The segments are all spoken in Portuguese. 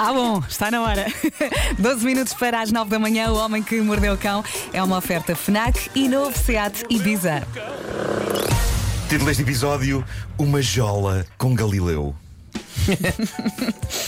Ah, bom, está na hora. 12 minutos para as 9 da manhã. O Homem que Mordeu o Cão é uma oferta Fnac e novo Seat Ibiza. Título deste episódio: Uma jola com Galileu.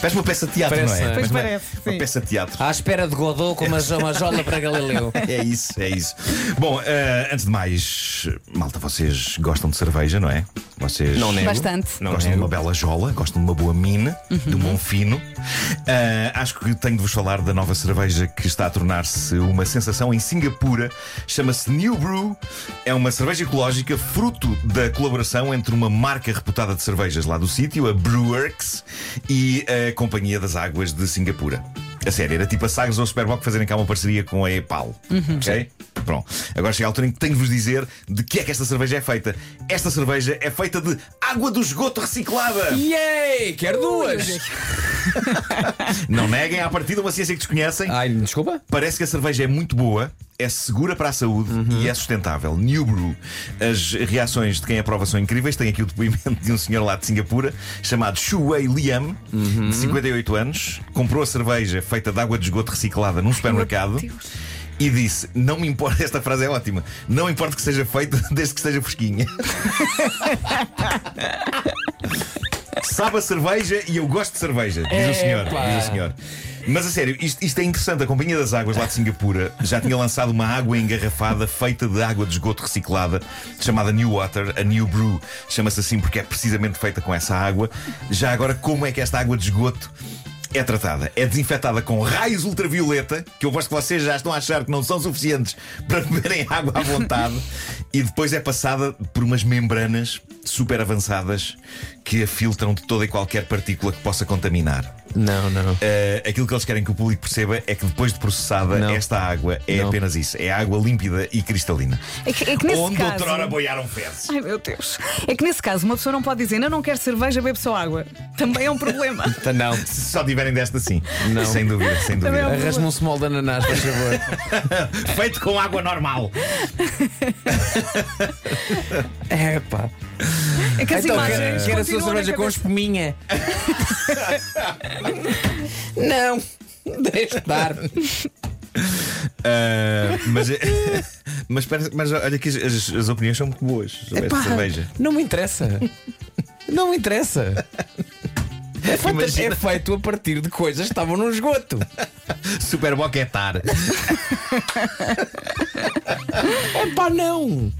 Parece uma peça de teatro, Parece, não é? pois uma, parece, Uma sim. peça de teatro. À espera de Godot com uma, uma jola para Galileu. É isso, é isso. Bom, eh, antes de mais, malta, vocês gostam de cerveja, não é? Vocês Não nego. Bastante. Não gostam de nego. uma bela jola, gostam de uma boa mina, de um bom fino. Eh, acho que tenho de vos falar da nova cerveja que está a tornar-se uma sensação em Singapura. Chama-se New Brew. É uma cerveja ecológica fruto da colaboração entre uma marca reputada de cervejas lá do sítio, a Brewworks, e a Companhia das Águas de Singapura. A sério, era tipo a Sagres ou a Superboc fazerem cá uma parceria com a EPAL. Ok? Pronto. Agora chega a altura em que tenho de vos dizer de que é que esta cerveja é feita. Esta cerveja é feita de água do esgoto reciclada. Yay! Quero duas! Não neguem à partida uma ciência que desconhecem. Ai, desculpa? Parece que a cerveja é muito boa, é segura para a saúde e é sustentável. New Brew. As reações de quem aprova são incríveis. Tem aqui o depoimento de um senhor lá de Singapura chamado Shuwei Liam, de 58 anos. Comprou a cerveja feita de água de esgoto reciclada num supermercado. E disse: Não me importa, esta frase é ótima. Não importa que seja feita desde que esteja fresquinha. Sabe a cerveja e eu gosto de cerveja, diz o senhor. Diz o senhor. Mas a sério, isto, isto é interessante. A Companhia das Águas lá de Singapura já tinha lançado uma água engarrafada feita de água de esgoto reciclada, chamada New Water, a New Brew. Chama-se assim porque é precisamente feita com essa água. Já agora, como é que esta água de esgoto é tratada? É desinfetada com raios ultravioleta, que eu gosto que vocês já estão a achar que não são suficientes para beberem água à vontade, e depois é passada por umas membranas super avançadas que a filtram de toda e qualquer partícula que possa contaminar. Não, não. Uh, aquilo que eles querem que o público perceba é que depois de processada, Não. esta água é Não. apenas isso: é água límpida e cristalina. É que, é que nesse Onde caso. outrora boiaram fezes. Ai meu Deus. É que nesse caso uma pessoa não pode dizer, não, não quero cerveja, bebe só água. Também é um problema. Tá, Não. Se só tiverem desta, sim. Não. Sem dúvida, sem Também dúvida. é um- Arrasma um small de ananás, por favor. Feito com água normal. É pá. É que as Então, imagens. quer, a sua continuam na cerveja com cabeça. espuminha? não. Deixa estar. Uh, mas, mas, espera- mas olha que as, as opiniões são muito boas sobre esta cerveja. Não me interessa. Não me interessa. É feito, Imagina. é feito a partir de coisas que estavam no esgoto. Super boquetar. É pá, não.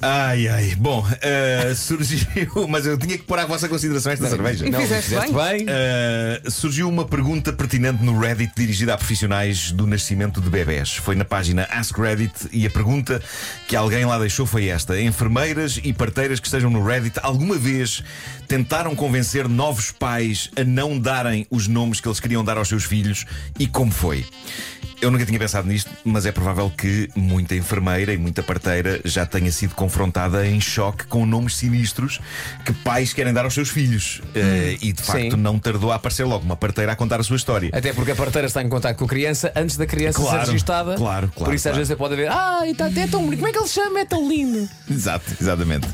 Ai, ai. Bom, uh, surgiu. Mas eu tinha que pôr à vossa consideração esta cerveja. Não, fizeste fizeste bem. Uh, surgiu uma pergunta pertinente no Reddit dirigida a profissionais do nascimento de bebés. Foi na página Ask Reddit e a pergunta que alguém lá deixou foi esta: Enfermeiras e parteiras que estejam no Reddit alguma vez tentaram convencer novos pais a não darem os nomes que eles queriam dar aos seus filhos e como foi? Eu nunca tinha pensado nisto, mas é provável que muita enfermeira e muita parteira já tenha sido confrontada em choque com nomes sinistros que pais querem dar aos seus filhos. Eh, e de facto Sim. não tardou a aparecer logo uma parteira a contar a sua história. Até porque a parteira está em contato com a criança antes da criança Claro, ser registada. claro, claro, Por isso às claro. vezes você pode ver, ah, e tá, é tão bonito, como é que ele chama? É tão lindo. Exato, exatamente.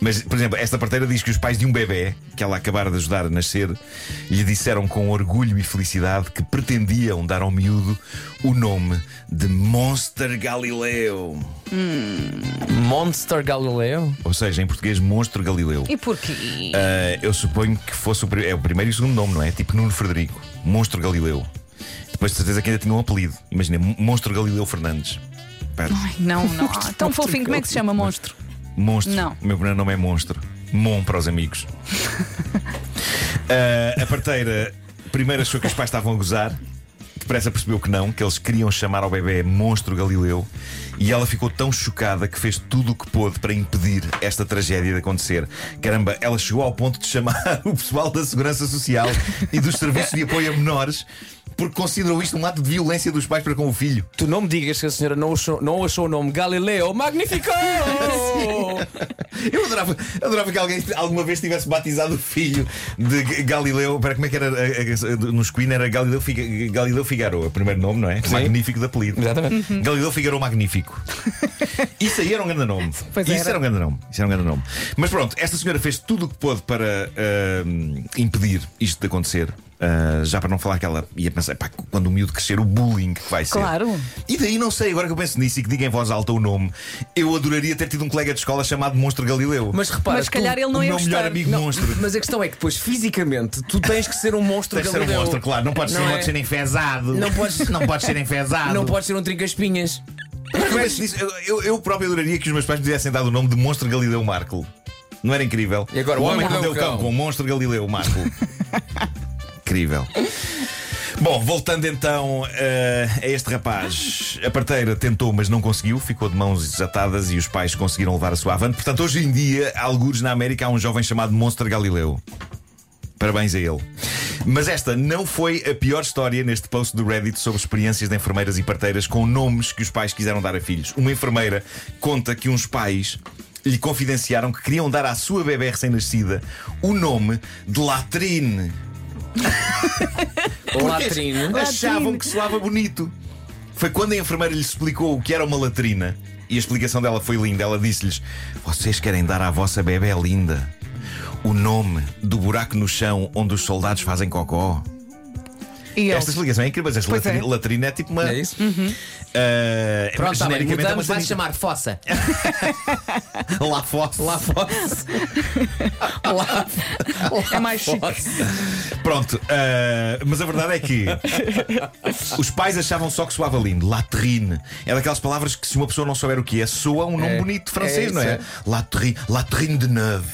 Mas, por exemplo, esta parteira diz que os pais de um bebê que ela acabara de ajudar a nascer lhe disseram com orgulho e felicidade que pretendiam dar ao miúdo o nome de Monster Galileu. Monster Galileu? Ou seja, em português, Monstro Galileu. E porquê? Ah, eu suponho que fosse o, pri- é o primeiro e o segundo nome, não é? Tipo Nuno Frederico, Monstro Galileu. Depois de certeza que ainda tinha um apelido. Imagina, Monstro Galileu Fernandes. Pá, Ai, não, não. Tão fofinho, como é que se chama monstro? Monstro. Não. O meu primeiro nome é Monstro. Mon para os amigos. Ah, a parteira primeiro achou que os pais estavam a gozar. Depressa percebeu que não, que eles queriam chamar ao bebê Monstro Galileu. E ela ficou tão chocada que fez tudo o que pôde para impedir esta tragédia de acontecer. Caramba, ela chegou ao ponto de chamar o pessoal da Segurança Social e dos Serviços de Apoio a Menores porque considerou isto um ato de violência dos pais para com o filho. Tu não me digas que a senhora não achou, não achou o nome Galileu Magnifico! Eu adorava, adorava que alguém alguma vez tivesse batizado o filho de Galileu. Para como é que era? Nos Queen era Galileu, Galileu Figaro, o primeiro nome, não é? Magnífico de apelido. Exatamente. Galileu Figaro Magnífico. Isso aí era um grande nome. Pois Isso era. era um grande nome. Isso era um grande nome. Mas pronto, esta senhora fez tudo o que pôde para ah, impedir isto de acontecer. Ah, já para não falar que ela ia pensar, pá, quando o miúdo crescer, o bullying que vai ser. Claro. E daí não sei, agora que eu penso nisso e que diga em voz alta o nome, eu adoraria ter tido um colega de escola chamado Monstro Galileu. Mas repara, Mas se calhar tu- ele não o ia meu melhor amigo Não, monstro. Mas a questão é que depois, fisicamente, tu tens que ser um monstro Deve ser um Galileu. monstro, claro. Não podes, Não ser, é? podes ser enfesado. Não podes- não podes ser enfesado. Não podes ser um trinca-espinhas. Eu penso nisso, eu, próprio adoraria que os meus pais me tivessem dado o nome de Monstro Galileu Marco. Não era incrível? E agora, o o homem que deu o cão. com o Monstro Galileu Marco. incrível. Bom, voltando então eh, a este rapaz, a parteira tentou, mas não conseguiu, ficou de mãos desatadas e os pais conseguiram levar a sua avante. Portanto, hoje em dia, algures na América, há um jovem chamado Monstro Galileu. Parabéns a ele. Mas esta não foi a pior história neste post do Reddit sobre experiências de enfermeiras e parteiras com nomes que os pais quiseram dar a filhos. Uma enfermeira conta que uns pais lhe confidenciaram que queriam dar à sua bebê recém-nascida o nome de Latrine. Achavam que soava bonito. Foi quando a enfermeira lhe explicou o que era uma latrina. E a explicação dela foi linda. Ela disse-lhes: Vocês querem dar à vossa bebê linda o nome do buraco no chão onde os soldados fazem cocó? E Esta eles? explicação é incrível, mas Pois latrina, é. latrina é tipo uma. É isso? ah, Pronto, tá bem, genericamente é uma mudamos, chamar fossa. La Fosse. Lá fossa. Lá, É mais chique. fossa. Pronto, ah, mas a verdade é que os pais achavam só que soava lindo. Latrine. É daquelas palavras que, se uma pessoa não souber o que é, soa um nome É. bonito de francês, É não é? isso, Latrine, latrine de neuve.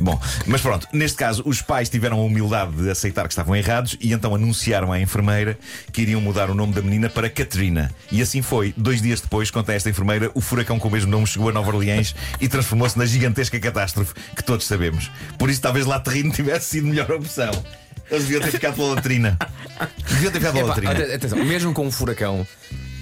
Bom, mas pronto, neste caso, os pais tiveram a humildade de aceitar que estavam errados e então anunciaram à enfermeira que iriam mudar o nome da menina para Katrina. E assim foi. Dois dias depois, conta esta enfermeira, o furacão com o mesmo nome chegou a Nova Orleans e transformou-se na gigantesca catástrofe que todos sabemos. Por isso, talvez Latrine tivesse sido melhor opção. Eles deviam ter ficado pela latrina. Deviam ter ficado pela latrina. ate- atenção, mesmo com um furacão,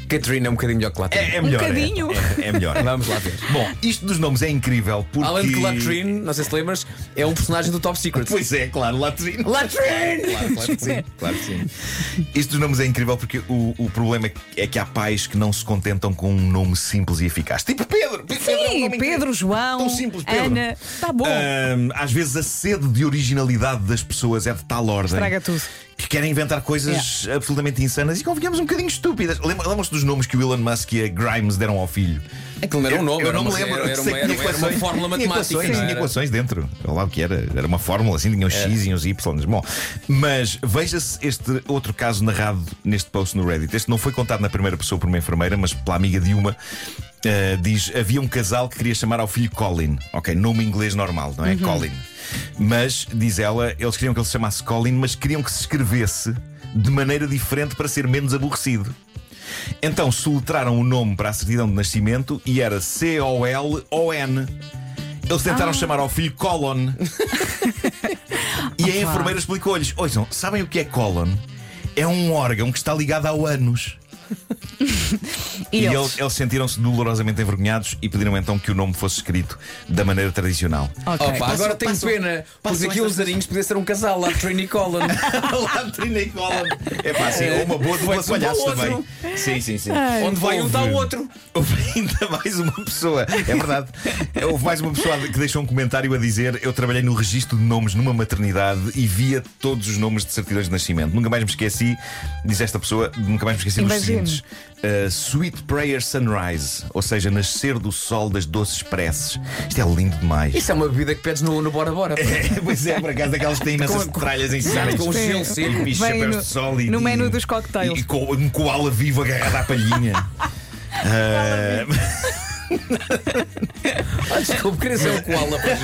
Katrina é um bocadinho melhor que latrino. É, é melhor. é. bocadinho. É, é melhor. Vamos lá ver. Bom, isto dos nomes é incrível porque. Além de que Latrine, não sei se lembras, é um personagem do Top Secret. Pois é, claro, Latrine. Latrine! Claro, claro que sim, claro que sim. Isto dos nomes é incrível porque o, o problema é que- é há pais que não se contentam com um nome simples e eficaz. Tipo Pedro. Pedro é um Sim, nome Pedro, João, Tão simples, Pedro. Ana. Tá bom. Ahm, às vezes a sede de originalidade das pessoas é de tal ordem Estraga tudo. Que querem inventar coisas absolutamente insanas e convenhamos um bocadinho estúpidas. Lembra- Lembram-se dos nomes que o Elon Musk e a Grimes deram ao filho? Aquilo não era um nome, eu era não me lembro. era- uma- que tinha era- era uma equações- fórmula tinha matemática, equações, Tinha equações dentro. Olha lá o que era. Era uma fórmula assim, tinha os X e os Y. Bom, mas veja-se este outro caso narrado neste post no Reddit. Este não foi contado na primeira pessoa por uma enfermeira, mas pela amiga de uma. Uh, diz: havia um casal que queria chamar ao filho Colin. Ok, nome inglês normal, não é? Colin. Mas, diz ela, eles queriam que ele se chamasse Colin, mas queriam que se escrevesse de maneira diferente para ser menos aborrecido. Então soletraram o nome para a certidão de nascimento e era C-O-L-O-N. Eles tentaram chamar ao filho Colon. e a enfermeira explicou-lhes: Ouçam, sabem o que é colon? É um órgão que está ligado ao ânus. E, E eles? eles, eles sentiram-se dolorosamente envergonhados e pediram então que o nome fosse escrito da maneira tradicional. Ok. Opa, agora tenho pena, porque aqui os arinhos podia ser um casal, Latrine e Colin. Latrina e Colon. É pá, sim, ou uma boa dupla de Vai-se um para o palhaços outro. também. Sim, sim, sim. Onde vai um, está o outro. Houve ainda mais uma pessoa, é verdade. Houve mais uma pessoa que deixou um comentário a dizer: Eu trabalhei no registro de nomes numa maternidade e via todos os nomes de certidões de nascimento. Nunca mais me esqueci, diz esta pessoa, nunca mais me esqueci dos Uh, Sweet Prayer Sunrise, ou seja, nascer do sol das doces preces. Isto é lindo demais. Isso é uma bebida que pedes no, no Bora Bora. É, pois é, por acaso, daquelas que têm imensas tralhas em cima. com Sim. gelo seco. E chapéus no- de sol e no menu dos cocktails. E, e com um koala vivo agarrado à palhinha. Ah, Ah, desculpe, queria ser um koala. pois.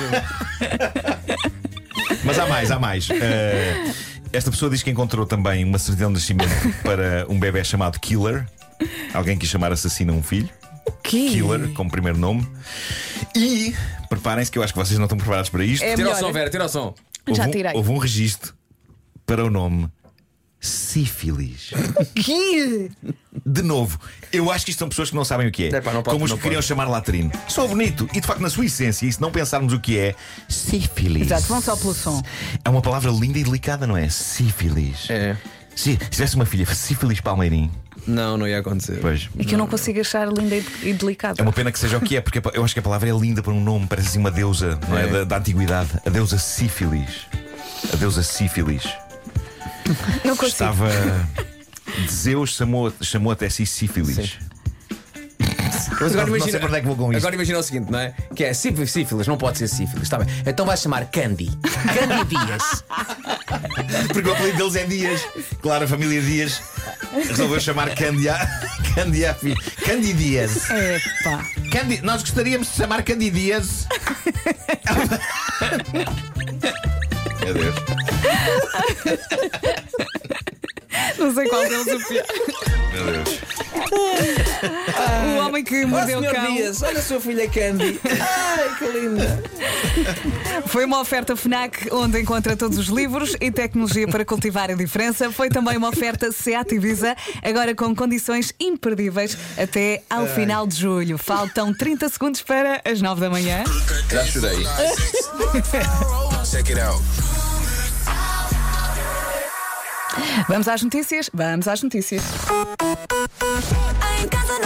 mas há mais, há mais. Ah, esta pessoa diz que encontrou também uma certidão de nascimento para um bebê chamado Killer. Alguém quis chamar assassino a um filho. Que? Killer, como primeiro nome. E preparem-se que eu acho que vocês não estão preparados para isto. É Tira o melhor. som, Vera, tira o som. Já houve, um, tirei. houve um registro para o nome Sífilis. Que? De novo, eu acho que isto são pessoas que não sabem o que é. Epá, não pode- como os não que queriam pode. chamar latrino. Sou bonito. E de facto, na sua essência, e se não pensarmos o que é, sífilis. Exato, vão só pelo som. É uma palavra linda e delicada, não é? Sífilis. É. Se, se tivesse uma filha, sífilis Palmeirim. Não, não ia acontecer. Pois. É que eu não consigo achar linda e e delicada. É uma pena que seja o que é, porque eu acho que a palavra é linda para um nome, parece assim uma deusa, não é? É. Da, da antiguidade. A deusa sífilis. A deusa sífilis. Não consigo. Estava. Zeus chamou, chamou até si sífilis. Sim. Mas agora Não- não imagina, onde é que vou com isto. Agora imagina o seguinte, não é? Que é sífilis, sífilis, não pode ser sífilis. Está bem. Então vai chamar Candy. Candy Dias. Porque o apelido deles é Dias. Claro, a família Dias resolveu chamar Candy a, Candy a Candy Dias. Epá. Candy, nós gostaríamos de chamar Candy Dias. Meu Deus. Não sei qual deles o pior. Meu Deus. O homem que Oh, mordeu o senhor cão. Dias, olha a sua filha Candy. Ai, que linda. Foi uma oferta FNAC onde encontra todos os livros e tecnologia para cultivar a diferença. Foi também uma oferta SEAT Ibiza, agora com condições imperdíveis até ao final de julho. Faltam 30 segundos para as 9 da manhã. Já chorei. Check it out. Vamos às notícias? Vamos às notícias. Em casa